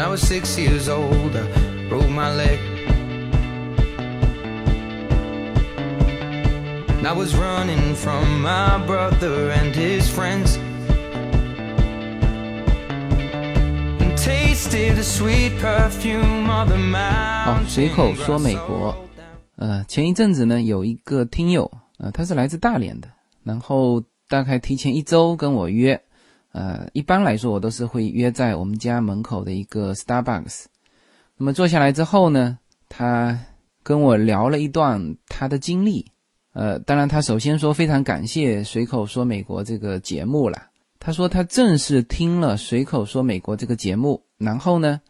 When I was six years old, I broke my leg. And I was running from my brother and his friends. And tasted the sweet perfume of the，mountain. 随口说美国。呃，前一阵子呢，有一个听友，呃，他是来自大连的，然后大概提前一周跟我约，呃，一般来说我都是会约在我们家门口的一个 Starbucks。那么坐下来之后呢，他跟我聊了一段他的经历，呃，当然他首先说非常感谢《随口说美国》这个节目了。他说他正是听了《随口说美国》这个节目，然后呢，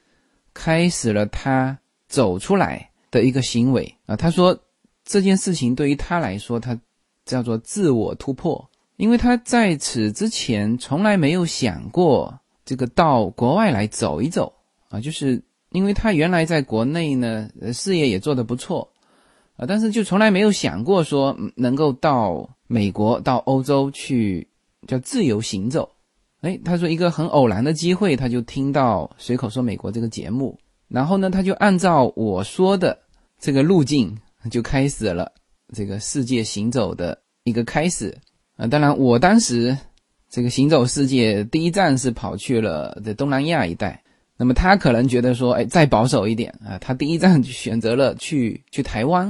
开始了他走出来的一个行为啊。他说这件事情对于他来说，他叫做自我突破，因为他在此之前从来没有想过这个到国外来走一走啊，就是因为他原来在国内呢，事业也做得不错啊，但是就从来没有想过说能够到美国、到欧洲去叫自由行走。哎，他说一个很偶然的机会，他就听到随口说美国这个节目，然后呢，他就按照我说的这个路径，就开始了这个世界行走的一个开始。啊，当然，我当时这个行走世界第一站是跑去了这东南亚一带，那么他可能觉得说，哎，再保守一点啊，他第一站选择了去去台湾，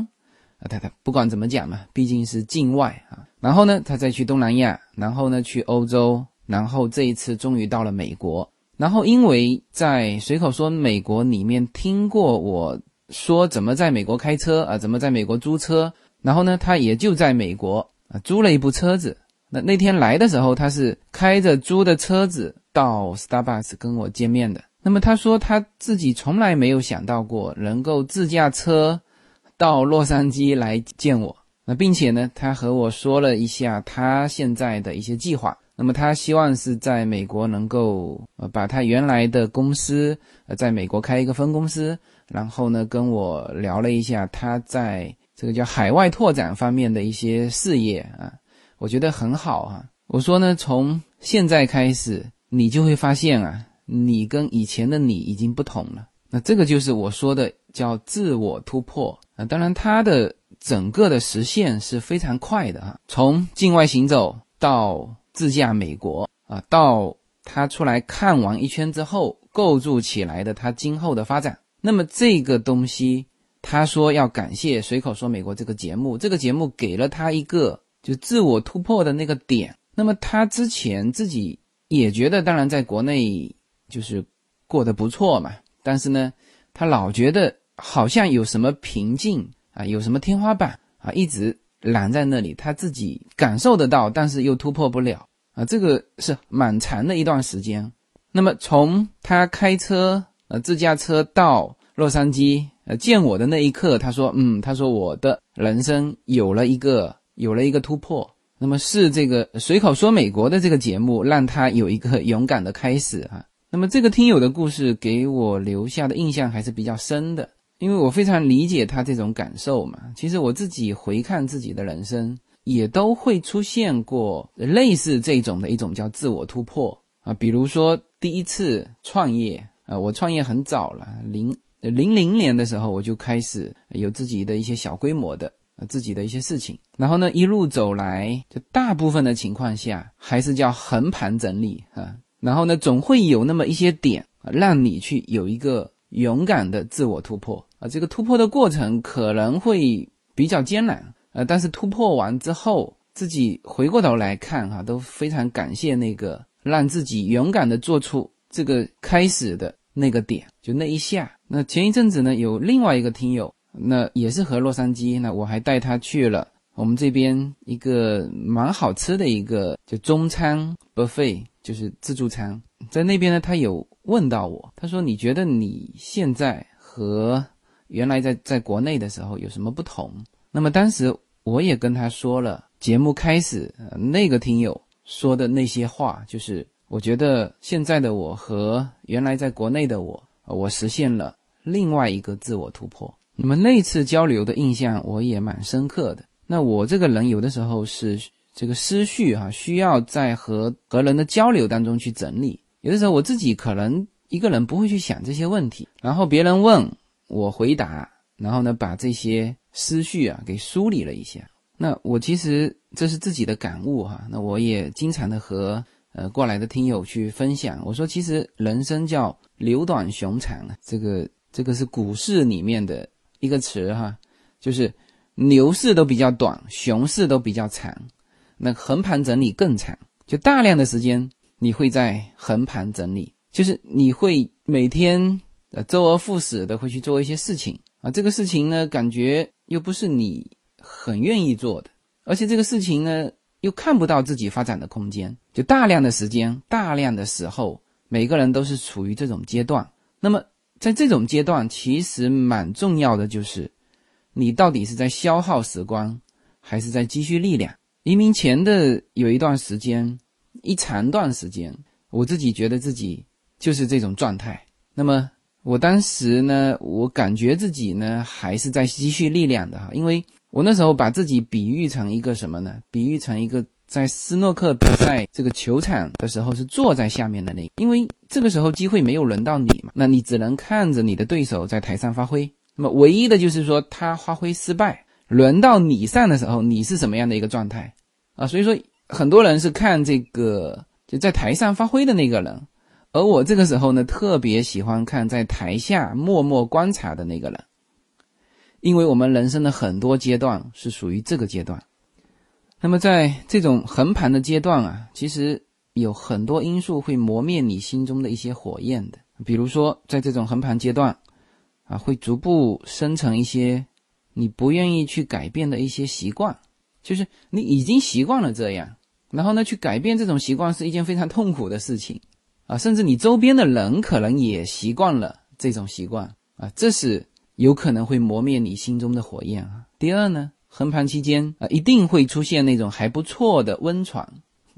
啊，他他不管怎么讲嘛，毕竟是境外啊，然后呢，他再去东南亚，然后呢去欧洲，然后这一次终于到了美国，然后因为在随口说美国里面听过我说怎么在美国开车啊，怎么在美国租车，然后呢，他也就在美国啊租了一部车子。那那天来的时候，他是开着租的车子到 Starbucks 跟我见面的。那么他说他自己从来没有想到过能够自驾车到洛杉矶来见我。那并且呢，他和我说了一下他现在的一些计划。那么他希望是在美国能够呃把他原来的公司呃在美国开一个分公司，然后呢跟我聊了一下他在这个叫海外拓展方面的一些事业啊，我觉得很好啊。我说呢，从现在开始你就会发现啊，你跟以前的你已经不同了。那这个就是我说的叫自我突破啊。当然，它的整个的实现是非常快的啊，从境外行走到自驾美国啊，到他出来看完一圈之后构筑起来的他今后的发展。那么这个东西，他说要感谢《随口说美国》这个节目，这个节目给了他一个就自我突破的那个点。那么他之前自己也觉得，当然在国内就是过得不错嘛，但是呢，他老觉得好像有什么瓶颈啊，有什么天花板啊，一直拦在那里，他自己感受得到，但是又突破不了啊，这个是蛮长的一段时间。那么从他开车呃自驾车到洛杉矶见我的那一刻，他说嗯，他说我的人生有了一个有了一个突破。那么是这个随口说美国的这个节目让他有一个勇敢的开始啊。那么这个听友的故事给我留下的印象还是比较深的，因为我非常理解他这种感受嘛。其实我自己回看自己的人生，也都会出现过类似这种的一种叫自我突破啊，比如说第一次创业啊，我创业很早了，零零零年的时候我就开始有自己的一些小规模的。自己的一些事情，然后呢，一路走来，就大部分的情况下还是叫横盘整理啊。然后呢，总会有那么一些点，让你去有一个勇敢的自我突破啊。这个突破的过程可能会比较艰难啊，但是突破完之后，自己回过头来看哈、都非常感谢那个让自己勇敢的做出这个开始的那个点，就那一下。那前一阵子呢，有另外一个听友。那也是和洛杉矶，那我还带他去了我们这边一个蛮好吃的一个就中餐 buffet，就是自助餐。在那边呢，他有问到我，他说：“你觉得你现在和原来在在国内的时候有什么不同？”那么当时我也跟他说了，节目开始、那个听友说的那些话，就是我觉得现在的我和原来在国内的我，我实现了另外一个自我突破。那么那次交流的印象我也蛮深刻的。那我这个人有的时候是这个思绪哈、需要在和和人的交流当中去整理。有的时候我自己可能一个人不会去想这些问题，然后别人问我回答，然后呢把这些思绪啊给梳理了一下。那我其实这是自己的感悟哈，那我也经常的和呃过来的听友去分享。我说其实人生叫流短熊长啊，这个这个是股市里面的一个词哈，就是牛市都比较短，熊市都比较长，那横盘整理更长，就大量的时间你会在横盘整理，就是你会每天呃周而复始的会去做一些事情啊，这个事情呢感觉又不是你。很愿意做的，而且这个事情呢，又看不到自己发展的空间，就大量的时间、大量的时候，每个人都是处于这种阶段。那么，在这种阶段，其实蛮重要的就是，你到底是在消耗时光，还是在积蓄力量？移民前的有一段时间，一长段时间，我自己觉得自己就是这种状态。那么，我当时呢，我感觉自己呢，还是在积蓄力量的哈，因为。我那时候把自己比喻成一个什么呢？比喻成一个在斯诺克比赛这个球场的时候是坐在下面的那，因为这个时候机会没有轮到你嘛，那你只能看着你的对手在台上发挥。那么唯一的就是说他发挥失败，轮到你上的时候，你是什么样的一个状态啊？所以说很多人是看这个就在台上发挥的那个人，而我这个时候呢，特别喜欢看在台下默默观察的那个人。因为我们人生的很多阶段是属于这个阶段，那么在这种横盘的阶段啊，其实有很多因素会磨灭你心中的一些火焰的。比如说，在这种横盘阶段，啊，会逐步生成一些你不愿意去改变的一些习惯，就是你已经习惯了这样，然后呢，去改变这种习惯是一件非常痛苦的事情啊，甚至你周边的人可能也习惯了这种习惯啊，这是。有可能会磨灭你心中的火焰啊。第二呢，横盘期间啊，一定会出现那种还不错的温床，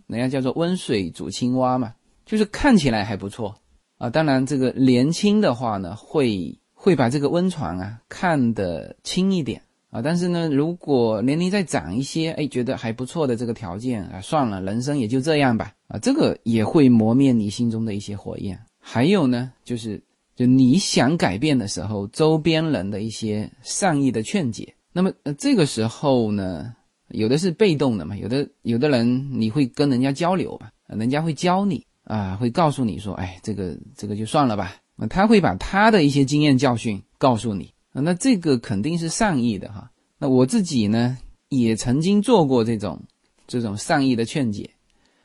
人家叫做温水煮青蛙嘛，就是看起来还不错啊。当然，这个年轻的话呢，会会把这个温床啊看得轻一点啊。但是呢，如果年龄再长一些，哎，觉得还不错的这个条件啊，算了，人生也就这样吧啊，这个也会磨灭你心中的一些火焰。还有呢，就是。就你想改变的时候，周边人的一些善意的劝解，那么呃这个时候呢，有的是被动的嘛，有的有的人你会跟人家交流吧，人家会教你啊，会告诉你说，哎，这个这个就算了吧，那他会把他的一些经验教训告诉你，那这个肯定是善意的哈。那我自己呢，也曾经做过这种这种善意的劝解，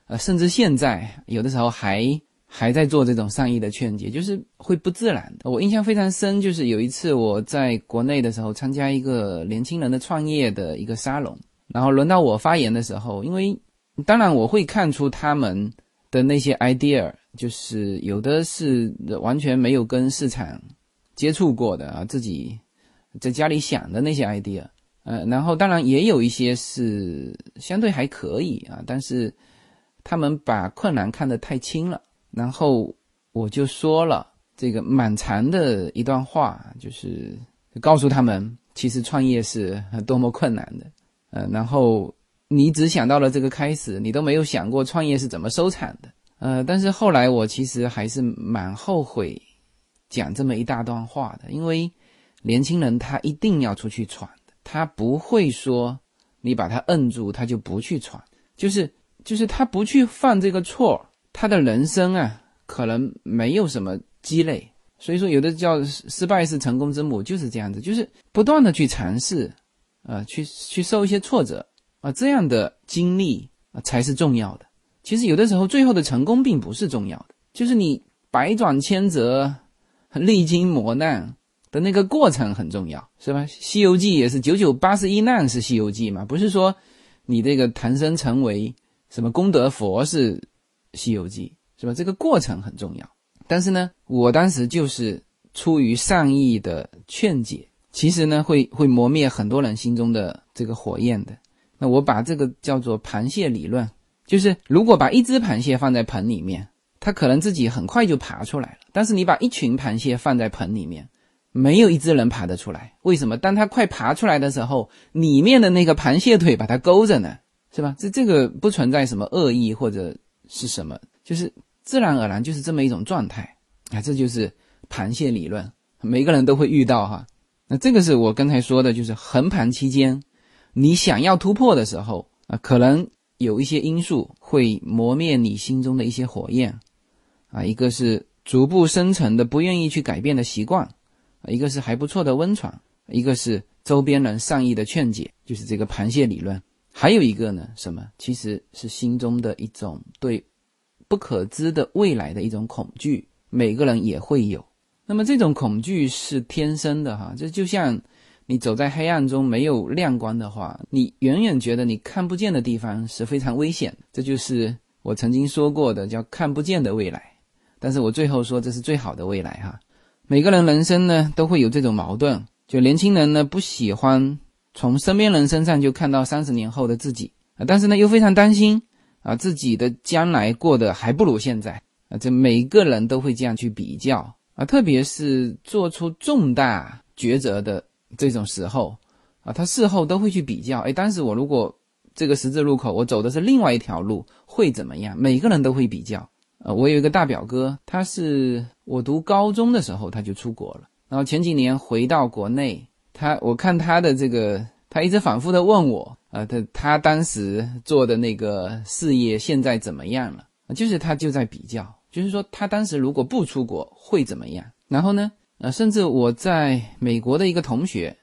呃，甚至现在有的时候还。还在做这种善意的劝解，就是会不自然的。我印象非常深，就是有一次我在国内的时候参加一个年轻人的创业的一个沙龙，然后轮到我发言的时候，因为当然我会看出他们的那些 idea，就是有的是完全没有跟市场接触过的啊，自己在家里想的那些 idea，呃，然后当然也有一些是相对还可以啊，但是他们把困难看得太轻了。然后我就说了这个蛮长的一段话，就是告诉他们，其实创业是多么困难的。呃，然后你只想到了这个开始，你都没有想过创业是怎么收场的。呃，但是后来我其实还是蛮后悔讲这么一大段话的，因为年轻人他一定要出去闯，他不会说你把他摁住，他就不去闯，就是就是他不去犯这个错。他的人生啊，可能没有什么积累，所以说有的叫失败是成功之母，就是这样子，就是不断的去尝试，啊，去去受一些挫折啊，这样的经历啊才是重要的。其实有的时候最后的成功并不是重要的，就是你百转千折、历经磨难的那个过程很重要，是吧？《西游记》也是九九八十一难是《西游记》嘛，不是说你这个谈生成为什么功德佛是。《西游记》是吧？这个过程很重要，但是呢，我当时就是出于善意的劝解，其实呢，会会磨灭很多人心中的这个火焰的。那我把这个叫做螃蟹理论，就是如果把一只螃蟹放在盆里面，它可能自己很快就爬出来了；但是你把一群螃蟹放在盆里面，没有一只能爬得出来。为什么？当它快爬出来的时候，里面的那个螃蟹腿把它勾着呢，是吧？这这个不存在什么恶意或者。是什么？就是自然而然就是这么一种状态。啊，这就是螃蟹理论，每个人都会遇到哈。那这个是我刚才说的，就是横盘期间，你想要突破的时候啊，可能有一些因素会磨灭你心中的一些火焰啊，一个是逐步生成的不愿意去改变的习惯，啊一个是还不错的温床，一个是周边人善意的劝解，就是这个螃蟹理论。还有一个呢，什么？其实是心中的一种对不可知的未来的一种恐惧，每个人也会有。那么这种恐惧是天生的哈，这就像你走在黑暗中没有亮光的话，你远远觉得你看不见的地方是非常危险。这就是我曾经说过的，叫看不见的未来。但是我最后说这是最好的未来哈。每个人人生呢都会有这种矛盾，就年轻人呢不喜欢。从身边人身上就看到三十年后的自己啊，但是呢又非常担心啊自己的将来过得还不如现在啊，这每个人都会这样去比较啊，特别是做出重大抉择的这种时候啊，他事后都会去比较，哎，当时我如果这个十字路口我走的是另外一条路会怎么样？每个人都会比较呃。我有一个大表哥，他是我读高中的时候他就出国了，然后前几年回到国内。他我看他的这个，他一直反复的问我，啊，他他当时做的那个事业现在怎么样了？就是他就在比较，就是说他当时如果不出国会怎么样？然后呢，呃，甚至我在美国的一个同学，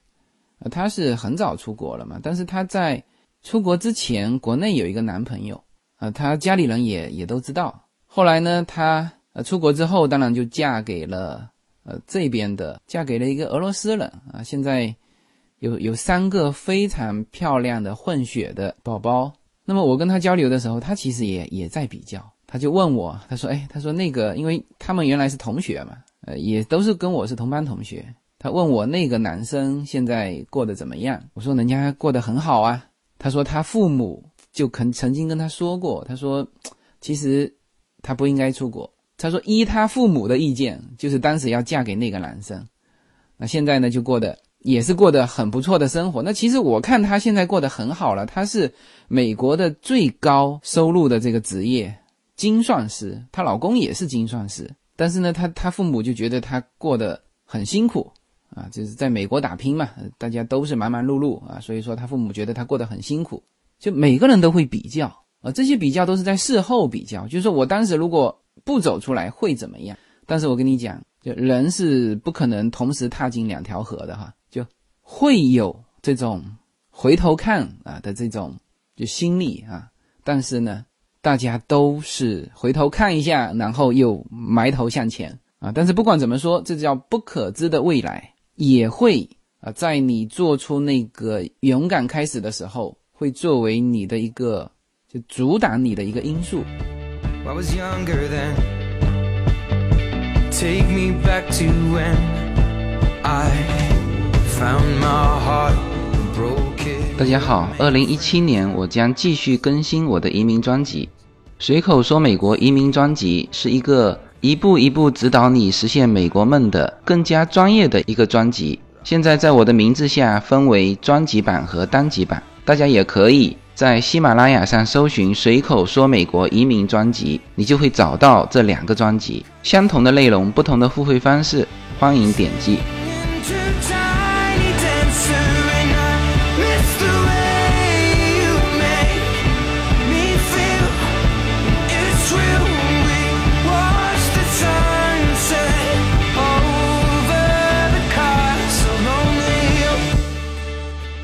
呃，他是很早出国了嘛，但是他在出国之前，国内有一个男朋友，啊，他家里人也也都知道。后来呢，他呃出国之后，当然就嫁给了。呃，这边的嫁给了一个俄罗斯人啊，现在有有三个非常漂亮的混血的宝宝。那么我跟他交流的时候，他其实也也在比较，他就问我，他说：“哎，他说那个，因为他们原来是同学嘛，呃，也都是跟我是同班同学。他问我那个男生现在过得怎么样？我说人家过得很好啊。他说他父母就肯曾经跟他说过，他说其实他不应该出国。”他说：“依他父母的意见，就是当时要嫁给那个男生。那现在呢，就过得也是过得很不错的生活。那其实我看他现在过得很好了。他是美国的最高收入的这个职业——精算师。她老公也是精算师。但是呢，他他父母就觉得他过得很辛苦啊，就是在美国打拼嘛，大家都是忙忙碌碌啊，所以说他父母觉得他过得很辛苦。就每个人都会比较啊，这些比较都是在事后比较，就是说我当时如果……不走出来会怎么样？但是我跟你讲，就人是不可能同时踏进两条河的哈，就会有这种回头看啊的这种就心理啊。但是呢，大家都是回头看一下，然后又埋头向前啊。但是不管怎么说，这叫不可知的未来，也会啊，在你做出那个勇敢开始的时候，会作为你的一个就阻挡你的一个因素。I was younger then. Take me back to when I found my heart broken. 大家好，二零一七年我将继续更新我的移民专辑。随口说美国移民专辑是一个一步一步指导你实现美国梦的更加专业的一个专辑。现在在我的名字下分为专辑版和单集版，大家也可以。在喜马拉雅上搜寻“随口说美国移民”专辑，你就会找到这两个专辑，相同的内容，不同的付费方式，欢迎点击。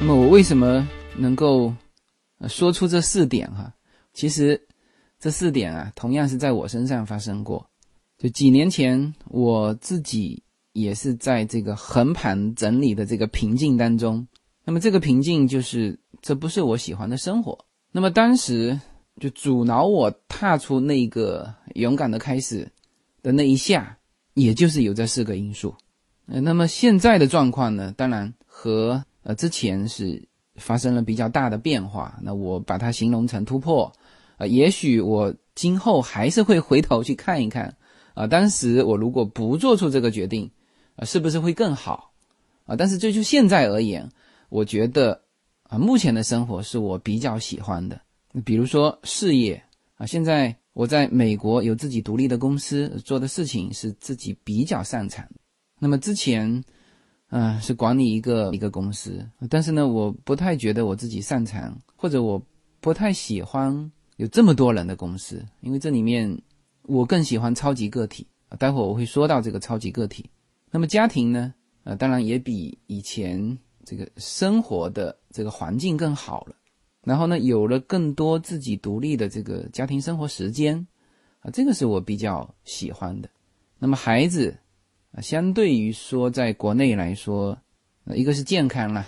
那么我为什么能够？说出这四点哈，其实这四点啊，同样是在我身上发生过。就几年前，我自己也是在这个横盘整理的这个瓶颈当中。那么这个瓶颈就是，这不是我喜欢的生活。那么当时就阻挠我踏出那个勇敢的开始的那一下，也就是有这四个因素。呃，那么现在的状况呢，当然和呃之前是。发生了比较大的变化，那我把它形容成突破，啊，也许我今后还是会回头去看一看，啊，当时我如果不做出这个决定，啊，是不是会更好，啊，但是就就现在而言，我觉得，啊，目前的生活是我比较喜欢的，比如说事业，啊，现在我在美国有自己独立的公司，做的事情是自己比较擅长。那么之前，嗯，是管理一个一个公司，但是呢，我不太觉得我自己擅长，或者我不太喜欢有这么多人的公司，因为这里面我更喜欢超级个体。待会儿我会说到这个超级个体。那么家庭呢？呃，当然也比以前这个生活的这个环境更好了。然后呢，有了更多自己独立的这个家庭生活时间，啊，这个是我比较喜欢的。那么孩子，啊，相对于说在国内来说，一个是健康了，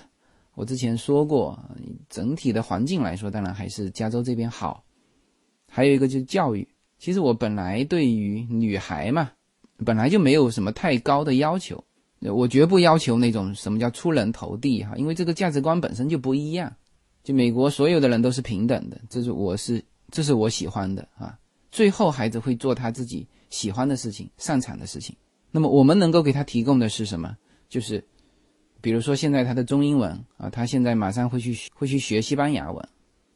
我之前说过，整体的环境来说，当然还是加州这边好。还有一个就是教育，其实我本来对于女孩嘛，本来就没有什么太高的要求，我绝不要求那种什么叫出人头地哈，因为这个价值观本身就不一样。就美国所有的人都是平等的，这是我是这是我喜欢的啊。最后孩子会做他自己喜欢的事情、擅长的事情。那么我们能够给他提供的是什么？就是，比如说现在他的中英文啊，他现在马上会去会去学西班牙文，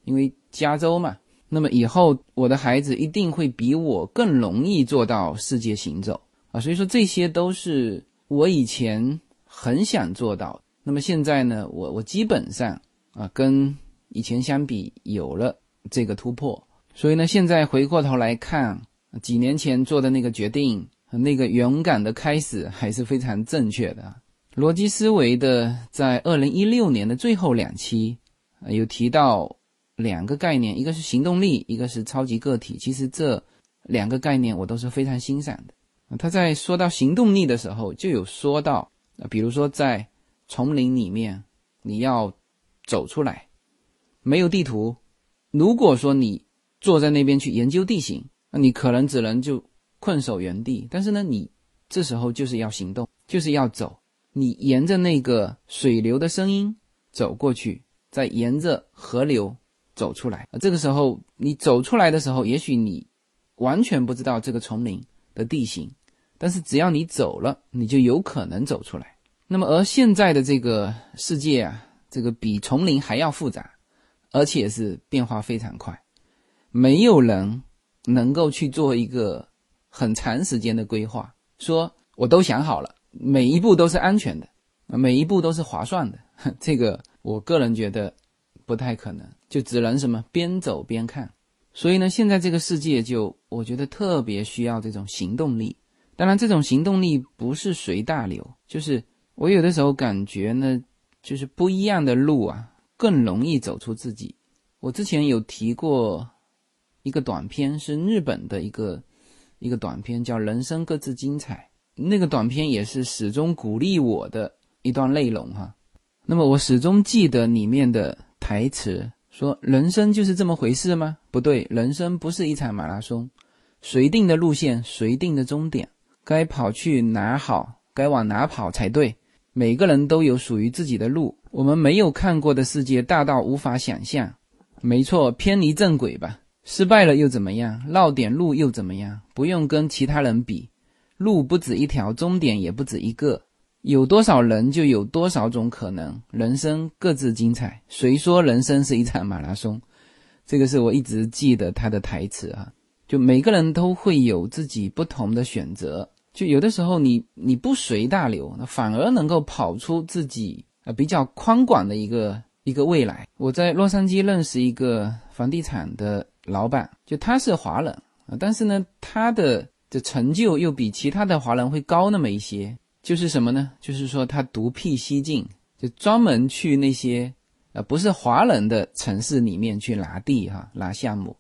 因为加州嘛。那么以后我的孩子一定会比我更容易做到世界行走啊。所以说这些都是我以前很想做到。那么现在呢，我我基本上。啊，跟以前相比有了这个突破，所以呢，现在回过头来看，几年前做的那个决定，那个勇敢的开始还是非常正确的。逻辑思维的在二零一六年的最后两期，有提到两个概念，一个是行动力，一个是超级个体。其实这两个概念我都是非常欣赏的。他在说到行动力的时候，就有说到，比如说在丛林里面，你要。走出来，没有地图。如果说你坐在那边去研究地形，那你可能只能就困守原地。但是呢，你这时候就是要行动，就是要走。你沿着那个水流的声音走过去，再沿着河流走出来。这个时候你走出来的时候，也许你完全不知道这个丛林的地形，但是只要你走了，你就有可能走出来。那么而现在的这个世界啊。这个比丛林还要复杂，而且是变化非常快。没有人能够去做一个很长时间的规划，说我都想好了，每一步都是安全的，每一步都是划算的。这个我个人觉得不太可能，就只能什么边走边看。所以呢，现在这个世界就我觉得特别需要这种行动力。当然，这种行动力不是随大流，就是我有的时候感觉呢。就是不一样的路啊，更容易走出自己。我之前有提过一个短片，是日本的一个一个短片，叫《人生各自精彩》。那个短片也是始终鼓励我的一段内容哈。那么我始终记得里面的台词，说：“人生就是这么回事吗？不对，人生不是一场马拉松，谁定的路线，谁定的终点，该跑去哪好，该往哪跑才对。”每个人都有属于自己的路，我们没有看过的世界大到无法想象。没错，偏离正轨吧，失败了又怎么样？绕点路又怎么样？不用跟其他人比，路不止一条，终点也不止一个。有多少人就有多少种可能，人生各自精彩。谁说人生是一场马拉松？这个是我一直记得他的台词啊。就每个人都会有自己不同的选择。就有的时候，你你不随大流，那反而能够跑出自己呃比较宽广的一个一个未来。我在洛杉矶认识一个房地产的老板，就他是华人啊，但是呢，他的的成就又比其他的华人会高那么一些。就是什么呢？就是说他独辟蹊径，就专门去那些呃不是华人的城市里面去拿地哈拿项目，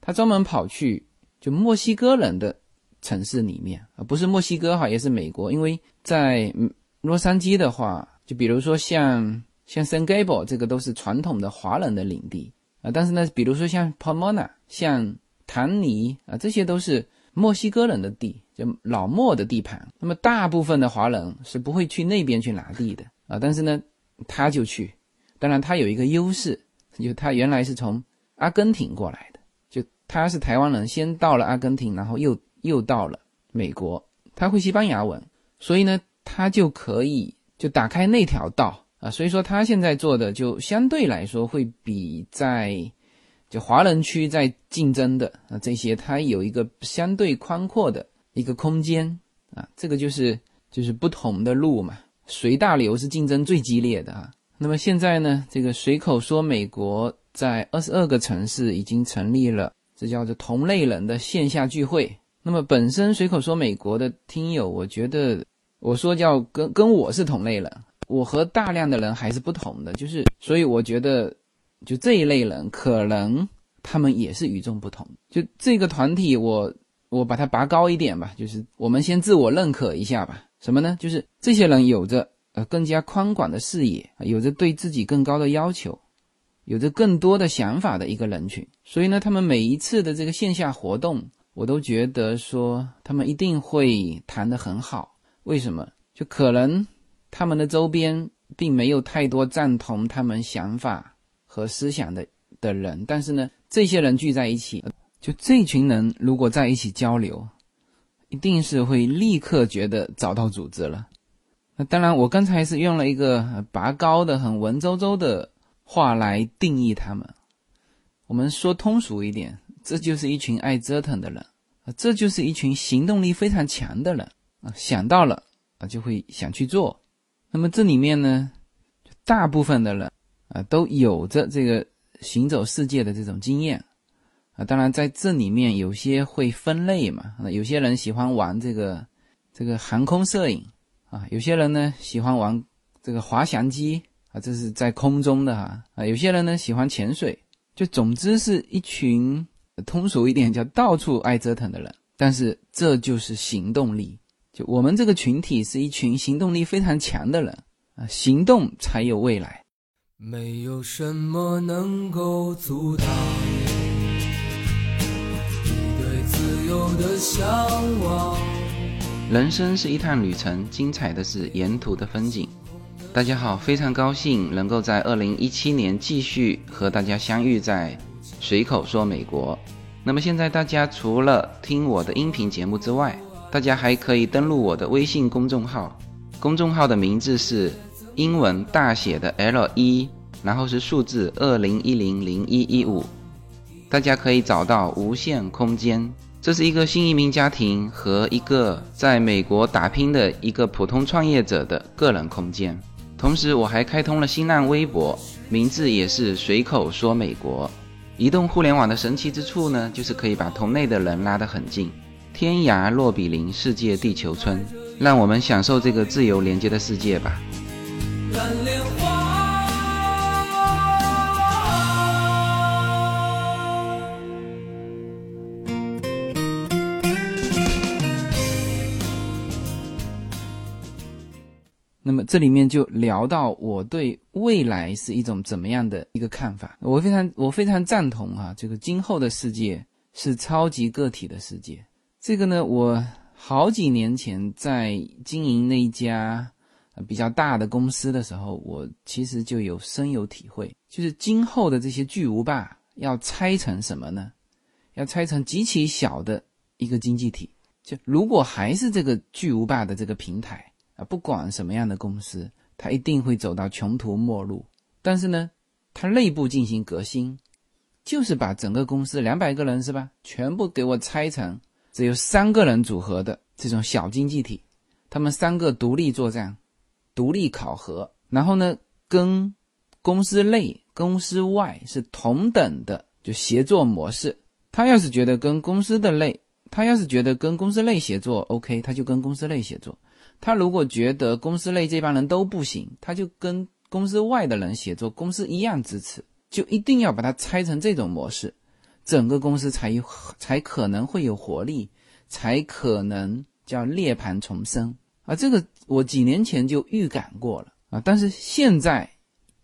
他专门跑去就墨西哥人的。城市里面啊，不是墨西哥哈，也是美国。因为在洛杉矶的话，就比如说像像 San Gabriel 这个都是传统的华人的领地啊。但是呢，比如说像 Pomona、像唐尼啊，这些都是墨西哥人的地，就老墨的地盘。那么大部分的华人是不会去那边去拿地的啊。但是呢，他就去。当然，他有一个优势，就他原来是从阿根廷过来的，就他是台湾人，先到了阿根廷，然后又。又到了美国，他会西班牙文，所以呢，他就可以就打开那条道啊。所以说，他现在做的就相对来说会比在就华人区在竞争的啊这些，它有一个相对宽阔的一个空间啊，这个就是就是不同的路嘛。随大流是竞争最激烈的啊。那么现在呢，这个随口说美国在二十二个城市已经成立了，这叫做同类人的线下聚会。那么本身随口说美国的听友，我觉得我说叫跟跟我是同类人，我和大量的人还是不同的，就是所以我觉得就这一类人可能他们也是与众不同。就这个团体，我我把它拔高一点吧，就是我们先自我认可一下吧。什么呢？就是这些人有着。呃，更加宽广的视野，有着对自己更高的要求，有着更多的想法的一个人群。所以呢，他们每一次的这个线下活动，我都觉得说他们一定会谈得很好。为什么？就可能他们的周边并没有太多赞同他们想法和思想的的人，但是呢，这些人聚在一起，就这群人如果在一起交流，一定是会立刻觉得找到组织了。那当然，我刚才是用了一个拔高的、很文绉绉的话来定义他们。我们说通俗一点，这就是一群爱折腾的人，这就是一群行动力非常强的人啊，想到了啊就会想去做。那么这里面呢，大部分的人啊都有着这个行走世界的这种经验啊。当然，在这里面有些会分类嘛，有些人喜欢玩这个这个航空摄影。啊，有些人呢喜欢玩这个滑翔机啊，这是在空中的哈啊。有些人呢喜欢潜水，就总之是一群通俗一点叫到处爱折腾的人。但是这就是行动力，就我们这个群体是一群行动力非常强的人啊，行动才有未来。没有什么能够阻挡你对自由的向往。人生是一趟旅程，精彩的是沿途的风景。大家好，非常高兴能够在二零一七年继续和大家相遇在随口说美国。那么现在大家除了听我的音频节目之外，大家还可以登录我的微信公众号，公众号的名字是英文大写的 L 一，然后是数字二零一零零一一五，大家可以找到无限空间。这是一个新移民家庭和一个在美国打拼的一个普通创业者的个人空间。同时，我还开通了新浪微博，名字也是随口说美国。移动互联网的神奇之处呢，就是可以把同类的人拉得很近，天涯若比邻，世界地球村。让我们享受这个自由连接的世界吧。那么这里面就聊到我对未来是一种怎么样的一个看法？我非常我非常赞同啊，这个今后的世界是超级个体的世界。这个呢，我好几年前在经营那一家比较大的公司的时候，我其实就有深有体会，就是今后的这些巨无霸要拆成什么呢？要拆成极其小的一个经济体。就如果还是这个巨无霸的这个平台啊。不管什么样的公司，它一定会走到穷途末路。但是呢，它内部进行革新，就是把整个公司两百个人是吧，全部给我拆成只有三个人组合的这种小经济体，他们三个独立作战，独立考核，然后呢，跟公司内、公司外是同等的就协作模式。他要是觉得跟公司的内，他要是觉得跟公司内协作 OK，他就跟公司内协作。他如果觉得公司内这帮人都不行，他就跟公司外的人协作，公司一样支持，就一定要把它拆成这种模式，整个公司才有才可能会有活力，才可能叫涅槃重生啊！这个我几年前就预感过了啊，但是现在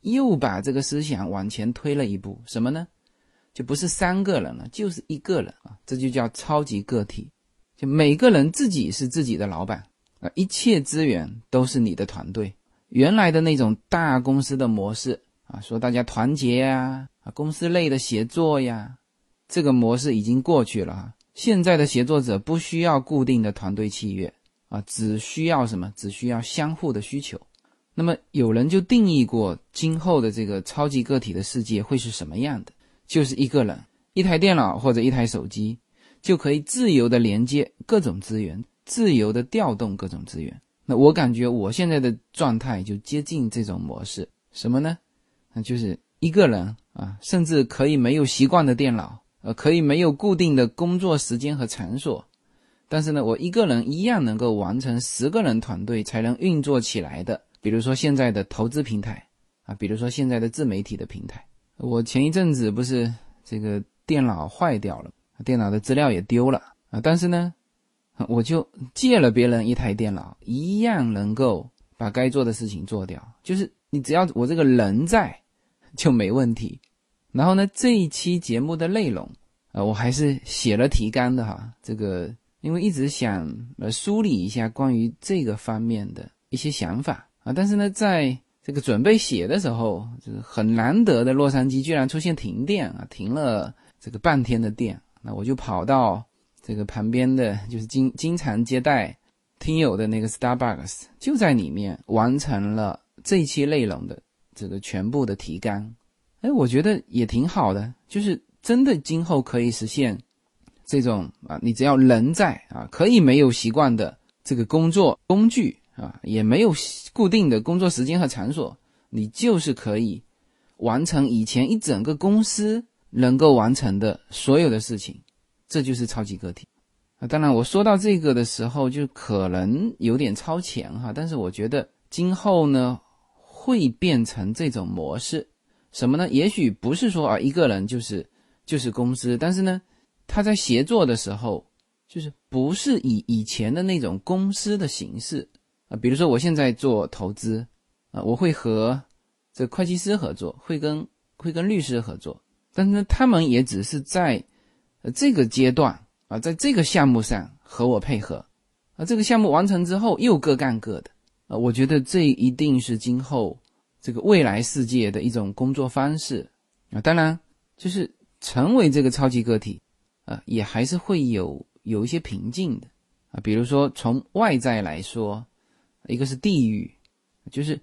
又把这个思想往前推了一步，什么呢？就不是三个人了，就是一个人啊，这就叫超级个体，就每个人自己是自己的老板。啊，一切资源都是你的团队。原来的那种大公司的模式啊，说大家团结呀，啊，公司内的协作呀，这个模式已经过去了啊。现在的协作者不需要固定的团队契约啊，只需要什么？只需要相互的需求。那么有人就定义过今后的这个超级个体的世界会是什么样的？就是一个人，一台电脑或者一台手机，就可以自由的连接各种资源，自由的调动各种资源。那我感觉我现在的状态就接近这种模式，什么呢？那就是一个人啊，甚至可以没有习惯的电脑，呃，可以没有固定的工作时间和场所，但是呢，我一个人一样能够完成十个人团队才能运作起来的。比如说现在的投资平台啊，比如说现在的自媒体的平台。我前一阵子不是这个电脑坏掉了，电脑的资料也丢了啊，但是呢。我就借了别人一台电脑，一样能够把该做的事情做掉。就是你只要我这个人在，就没问题。然后呢，这一期节目的内容，呃，我还是写了提纲的哈。这个因为一直想呃梳理一下关于这个方面的一些想法啊，但是呢，在这个准备写的时候，就是很难得的洛杉矶居然出现停电啊，停了这个半天的电，那我就跑到。这个旁边的就是经经常接待听友的那个 Starbucks，就在里面完成了这一期内容的这个全部的提纲。哎，我觉得也挺好的，就是真的今后可以实现这种啊，你只要人在啊，可以没有习惯的这个工作工具啊，也没有固定的工作时间和场所，你就是可以完成以前一整个公司能够完成的所有的事情。这就是超级个体啊！当然，我说到这个的时候，就可能有点超前哈。但是我觉得今后呢，会变成这种模式，什么呢？也许不是说啊，一个人就是就是公司，但是呢，他在协作的时候，就是不是以以前的那种公司的形式啊。比如说，我现在做投资啊，我会和这会计师合作，会跟会跟律师合作，但是呢，他们也只是在。这个阶段啊，在这个项目上和我配合，啊，这个项目完成之后又各干各的，啊，我觉得这一定是今后这个未来世界的一种工作方式，啊，当然就是成为这个超级个体，啊，也还是会有有一些瓶颈的，啊，比如说从外在来说，一个是地域，就是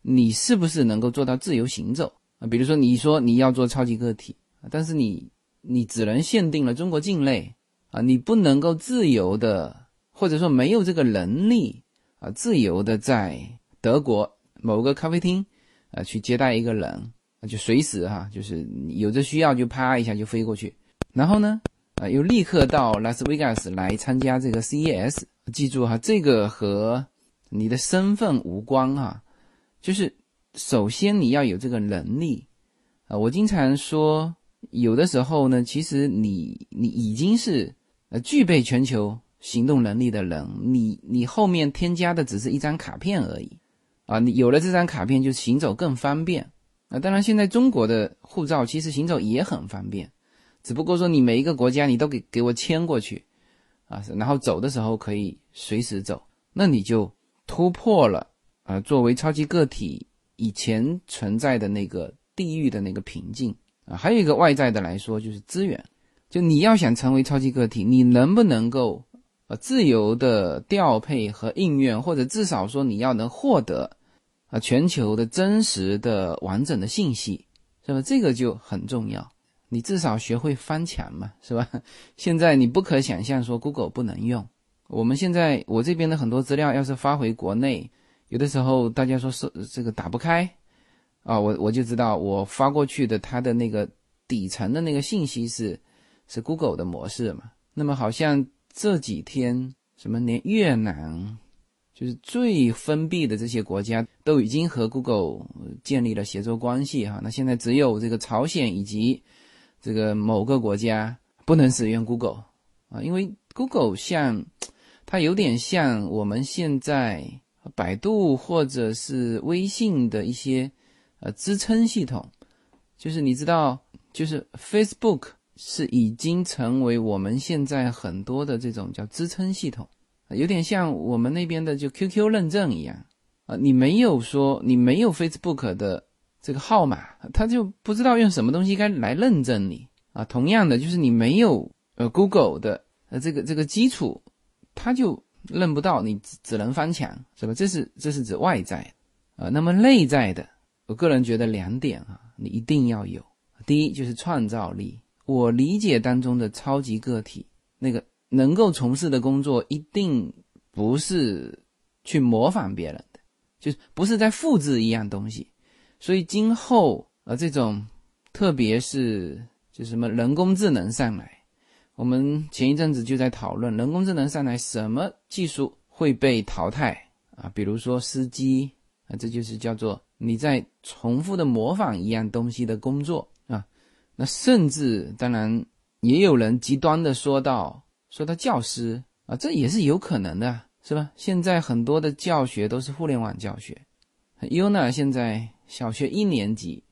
你是不是能够做到自由行走啊？比如说你说你要做超级个体，但是你。你只能限定了中国境内啊，你不能够自由的，或者说没有这个能力啊，自由的在德国某个咖啡厅啊去接待一个人，就随时哈，就是有这需要就啪一下就飞过去，然后呢啊又立刻到拉斯维加斯来参加这个 CES。记住哈，这个和你的身份无关哈，就是首先你要有这个能力啊。我经常说。有的时候呢，其实你你已经是呃具备全球行动能力的人，你你后面添加的只是一张卡片而已，啊，你有了这张卡片就行走更方便啊。当然，现在中国的护照其实行走也很方便，只不过说你每一个国家你都给给我迁过去啊，然后走的时候可以随时走，那你就突破了啊作为超级个体以前存在的那个地域的那个瓶颈。啊，还有一个外在的来说，就是资源。就你要想成为超级个体，你能不能够呃自由的调配和应用，或者至少说你要能获得啊全球的真实的完整的信息，是吧？这个就很重要。你至少学会翻墙嘛，是吧？现在你不可想象说 Google 不能用。我们现在我这边的很多资料要是发回国内，有的时候大家说是这个打不开。啊，我我就知道，我发过去的它的那个底层的那个信息是是 Google 的模式嘛？那么好像这几天什么连越南，就是最封闭的这些国家都已经和 Google 建立了协作关系哈。那现在只有这个朝鲜以及这个某个国家不能使用 Google 啊，因为 Google 像它有点像我们现在百度或者是微信的一些。呃，支撑系统，就是你知道，就是 Facebook 是已经成为我们现在很多的这种叫支撑系统，有点像我们那边的就 QQ 认证一样啊。你没有说你没有 Facebook 的这个号码，他就不知道用什么东西该来认证你啊。同样的，就是你没有呃 Google 的呃这个这个基础，他就认不到你，只只能翻墙，是吧？这是这是指外在啊。那么内在的。我个人觉得两点啊，你一定要有。第一就是创造力。我理解当中的超级个体，那个能够从事的工作，一定不是去模仿别人的，就是不是在复制一样东西。所以今后啊，这种特别是就什么人工智能上来，我们前一阵子就在讨论人工智能上来什么技术会被淘汰啊？比如说司机啊，这就是叫做你在重复的模仿一样东西的工作啊。那甚至当然也有人极端的说到说到教师啊，这也是有可能的，是吧？现在很多的教学都是互联网教学。优娜现在小学一年级，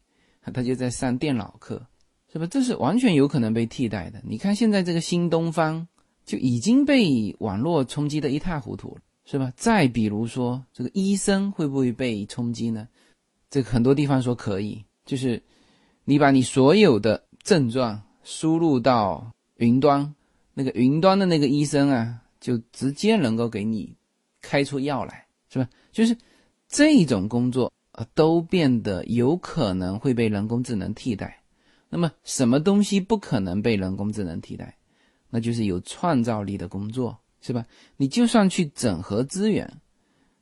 他就在上电脑课，是吧？这是完全有可能被替代的。你看现在这个新东方就已经被网络冲击的一塌糊涂了，是吧？再比如说这个医生会不会被冲击呢？这个很多地方说可以，就是。你把你所有的症状输入到云端，那个云端的那个医生啊，就直接能够给你开出药来，是吧？就是这种工作啊，都变得有可能会被人工智能替代。那么，什么东西不可能被人工智能替代？那就是有创造力的工作，是吧？你就算去整合资源，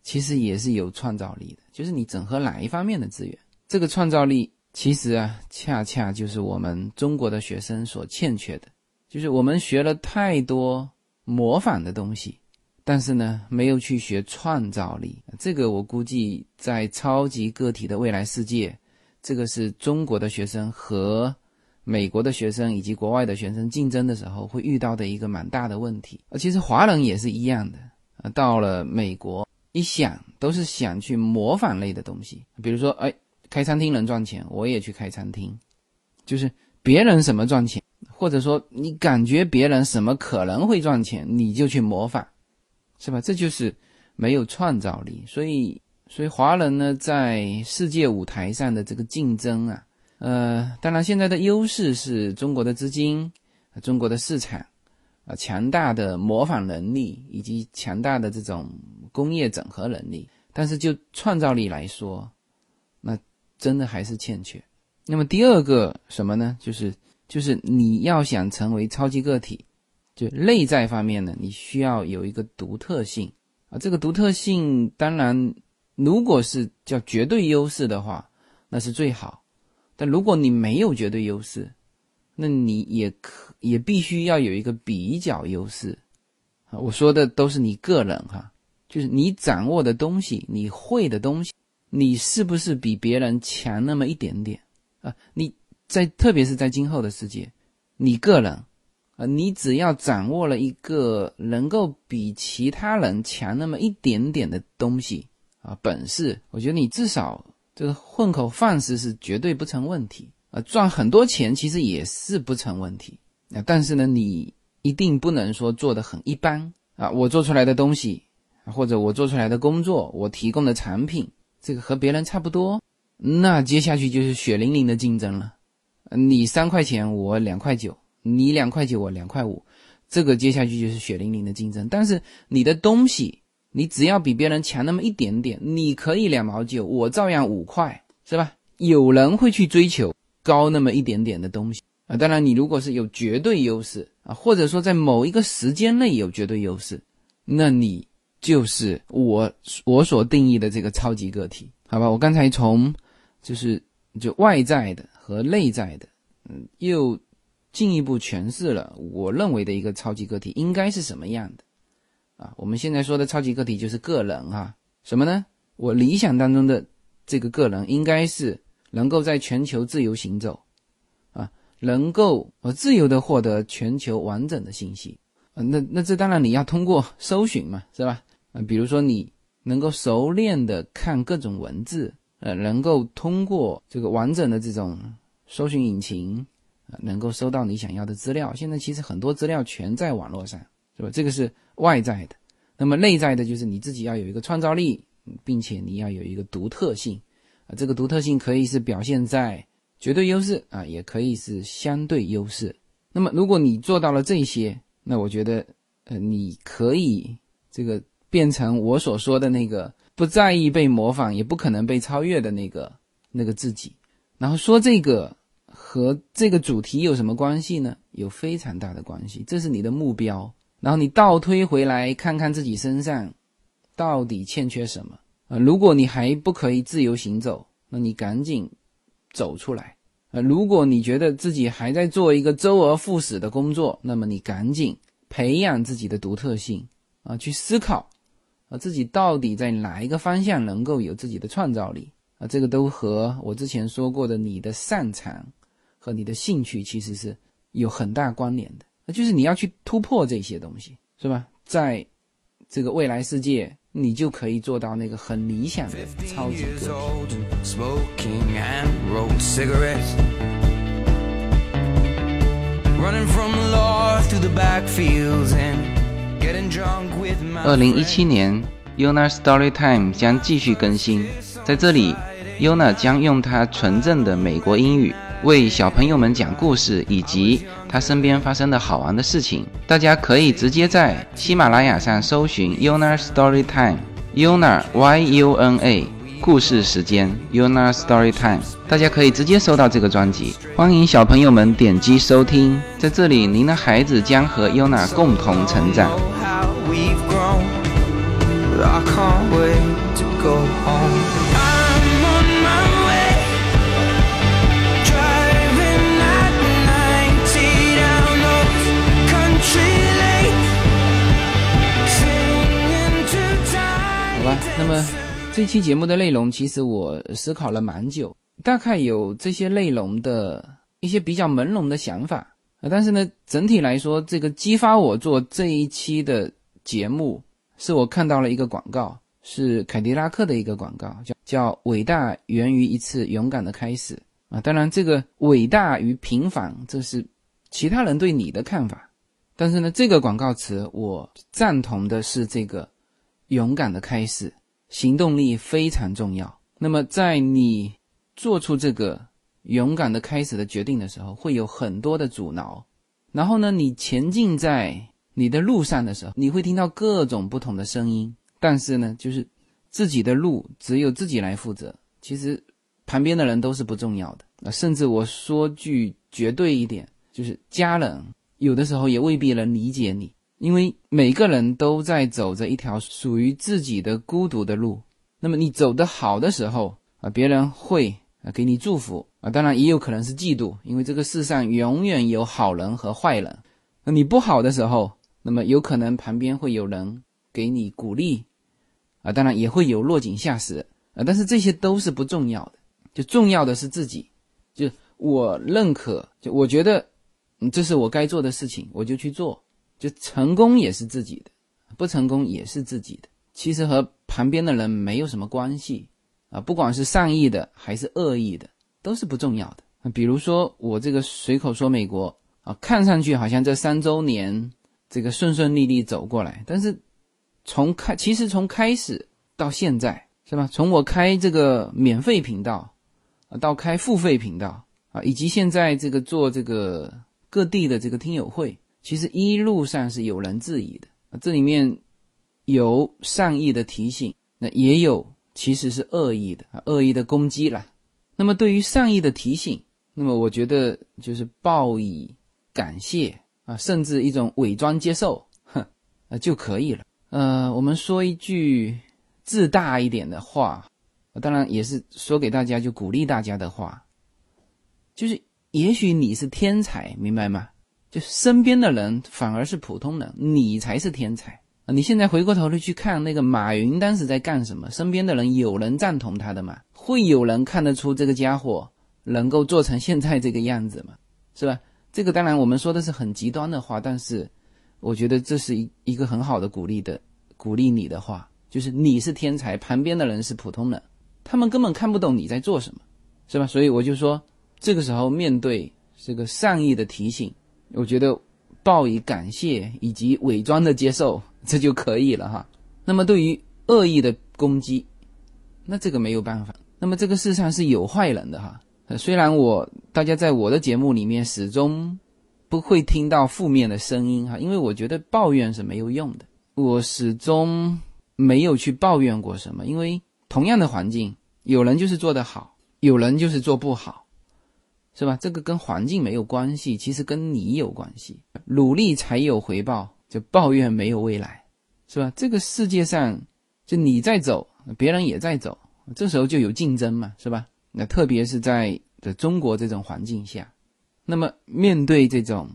其实也是有创造力的。就是你整合哪一方面的资源，这个创造力。其实啊，恰恰就是我们中国的学生所欠缺的，就是我们学了太多模仿的东西，但是呢，没有去学创造力。这个我估计在超级个体的未来世界，这个是中国的学生和美国的学生以及国外的学生竞争的时候会遇到的一个蛮大的问题。啊，其实华人也是一样的啊，到了美国一想都是想去模仿类的东西，比如说，哎。开餐厅能赚钱，我也去开餐厅。就是别人什么赚钱，或者说你感觉别人什么可能会赚钱，你就去模仿，是吧？这就是没有创造力。所以，所以华人呢，在世界舞台上的这个竞争啊，呃，当然现在的优势是中国的资金、中国的市场啊，强大的模仿能力以及强大的这种工业整合能力。但是就创造力来说，那。真的还是欠缺。那么第二个什么呢？就是就是你要想成为超级个体，就内在方面呢，你需要有一个独特性啊。这个独特性当然，如果是叫绝对优势的话，那是最好。但如果你没有绝对优势，那你也可也必须要有一个比较优势啊。我说的都是你个人哈，就是你掌握的东西，你会的东西。你是不是比别人强那么一点点啊？你在特别是在今后的世界，你个人啊，你只要掌握了一个能够比其他人强那么一点点的东西啊，本事，我觉得你至少这个混口饭食是绝对不成问题啊，赚很多钱其实也是不成问题啊。但是呢，你一定不能说做的很一般啊。我做出来的东西，或者我做出来的工作，我提供的产品。这个和别人差不多，那接下去就是血淋淋的竞争了。你三块钱，我两块九；你两块九，我两块五。这个接下去就是血淋淋的竞争。但是你的东西，你只要比别人强那么一点点，你可以两毛九，我照样五块，是吧？有人会去追求高那么一点点的东西啊。当然，你如果是有绝对优势啊，或者说在某一个时间内有绝对优势，那你。就是我我所定义的这个超级个体，好吧？我刚才从就是就外在的和内在的，嗯，又进一步诠释了我认为的一个超级个体应该是什么样的啊？我们现在说的超级个体就是个人啊，什么呢？我理想当中的这个个人应该是能够在全球自由行走啊，能够呃自由的获得全球完整的信息啊。那那这当然你要通过搜寻嘛，是吧？啊，比如说你能够熟练的看各种文字，呃，能够通过这个完整的这种搜寻引擎，啊，能够搜到你想要的资料。现在其实很多资料全在网络上，是吧？这个是外在的。那么内在的就是你自己要有一个创造力，并且你要有一个独特性，啊，这个独特性可以是表现在绝对优势啊，也可以是相对优势。那么如果你做到了这些，那我觉得，呃，你可以这个。变成我所说的那个不在意被模仿，也不可能被超越的那个那个自己。然后说这个和这个主题有什么关系呢？有非常大的关系，这是你的目标。然后你倒推回来看看自己身上到底欠缺什么啊？如果你还不可以自由行走，那你赶紧走出来啊！如果你觉得自己还在做一个周而复始的工作，那么你赶紧培养自己的独特性啊，去思考啊自己到底在哪一个方向能够有自己的创造力啊？这个都和我之前说过的你的擅长。和你的兴趣其实是有很大关联的，那就是你要去突破这些东西，是吧？在这个未来世界，你就可以做到那个很理想的超级歌手。二零一七年，Yuna Story Time 将继续更新，在这里，Yuna 将用她纯正的美国英语。为小朋友们讲故事，以及他身边发生的好玩的事情，大家可以直接在喜马拉雅上搜寻 Yuna Story Time，Yuna Y U N A，故事时间 Yuna Story Time，大家可以直接搜到这个专辑。欢迎小朋友们点击收听，在这里，您的孩子将和 Yuna 共同成长。那么这期节目的内容，其实我思考了蛮久，大概有这些内容的一些比较朦胧的想法啊。但是呢，整体来说，这个激发我做这一期的节目，是我看到了一个广告，是凯迪拉克的一个广告，叫叫“伟大源于一次勇敢的开始”啊。当然，这个伟大与平凡，这是其他人对你的看法，但是呢，这个广告词我赞同的是这个。勇敢的开始，行动力非常重要。那么，在你做出这个勇敢的开始的决定的时候，会有很多的阻挠。然后呢，你前进在你的路上的时候，你会听到各种不同的声音。但是呢，就是自己的路只有自己来负责。其实旁边的人都是不重要的啊。甚至我说句绝对一点，就是家人有的时候也未必能理解你。因为每个人都在走着一条属于自己的孤独的路，那么你走得好的时候啊，别人会啊给你祝福啊，当然也有可能是嫉妒，因为这个世上永远有好人和坏人。那你不好的时候，那么有可能旁边会有人给你鼓励啊，当然也会有落井下石啊，但是这些都是不重要的，就重要的是自己，就我认可，就我觉得这是我该做的事情，我就去做。就成功也是自己的，不成功也是自己的，其实和旁边的人没有什么关系啊。不管是善意的还是恶意的，都是不重要的。比如说我这个随口说美国啊，看上去好像这三周年这个顺顺利利走过来，但是从开其实从开始到现在是吧？从我开这个免费频道啊，到开付费频道啊，以及现在这个做这个各地的这个听友会。其实一路上是有人质疑的，这里面有善意的提醒，那也有其实是恶意的，恶意的攻击啦。那么对于善意的提醒，那么我觉得就是报以感谢啊，甚至一种伪装接受，哼，啊就可以了。呃，我们说一句自大一点的话，当然也是说给大家就鼓励大家的话，就是也许你是天才，明白吗？就身边的人反而是普通人，你才是天才啊！你现在回过头来去看那个马云当时在干什么？身边的人有人赞同他的吗？会有人看得出这个家伙能够做成现在这个样子吗？是吧？这个当然我们说的是很极端的话，但是我觉得这是一一个很好的鼓励的鼓励你的话，就是你是天才，旁边的人是普通人，他们根本看不懂你在做什么，是吧？所以我就说，这个时候面对这个善意的提醒。我觉得报以感谢以及伪装的接受，这就可以了哈。那么对于恶意的攻击，那这个没有办法。那么这个世上是有坏人的哈。虽然我大家在我的节目里面始终不会听到负面的声音哈，因为我觉得抱怨是没有用的。我始终没有去抱怨过什么，因为同样的环境，有人就是做得好，有人就是做不好。是吧？这个跟环境没有关系，其实跟你有关系。努力才有回报，就抱怨没有未来，是吧？这个世界上，就你在走，别人也在走，这时候就有竞争嘛，是吧？那特别是在的中国这种环境下，那么面对这种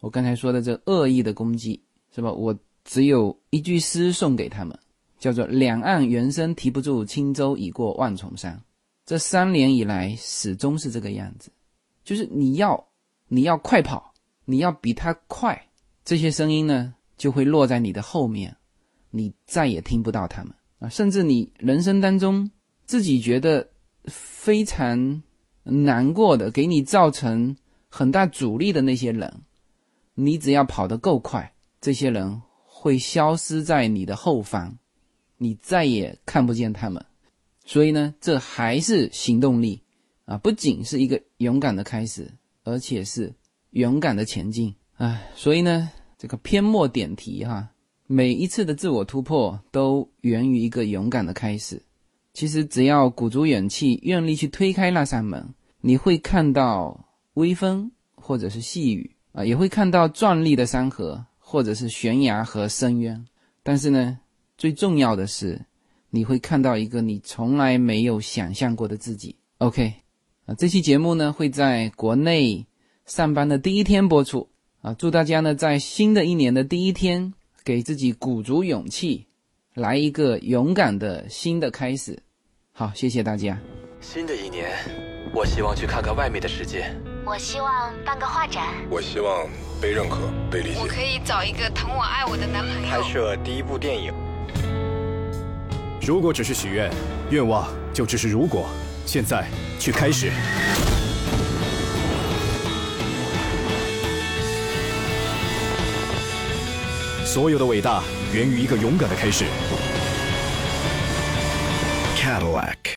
我刚才说的这恶意的攻击，是吧？我只有一句诗送给他们，叫做“两岸猿声啼不住，轻舟已过万重山”。这三年以来，始终是这个样子。就是你要，你要快跑，你要比他快，这些声音呢就会落在你的后面，你再也听不到他们啊！甚至你人生当中自己觉得非常难过的，给你造成很大阻力的那些人，你只要跑得够快，这些人会消失在你的后方，你再也看不见他们。所以呢，这还是行动力。啊，不仅是一个勇敢的开始，而且是勇敢的前进。哎，所以呢，这个篇末点题哈，每一次的自我突破都源于一个勇敢的开始。其实只要鼓足勇气，用力去推开那扇门，你会看到微风或者是细雨啊，也会看到壮丽的山河或者是悬崖和深渊。但是呢，最重要的是，你会看到一个你从来没有想象过的自己。OK。啊，这期节目呢会在国内上班的第一天播出啊！祝大家呢在新的一年的第一天给自己鼓足勇气，来一个勇敢的新的开始。好，谢谢大家。新的一年，我希望去看看外面的世界。我希望办个画展。我希望被认可、被理解。我可以找一个疼我爱我的男朋友。拍摄第一部电影。如果只是许愿，愿望就只是如果。现在去开始，所有的伟大源于一个勇敢的开始。Cadillac。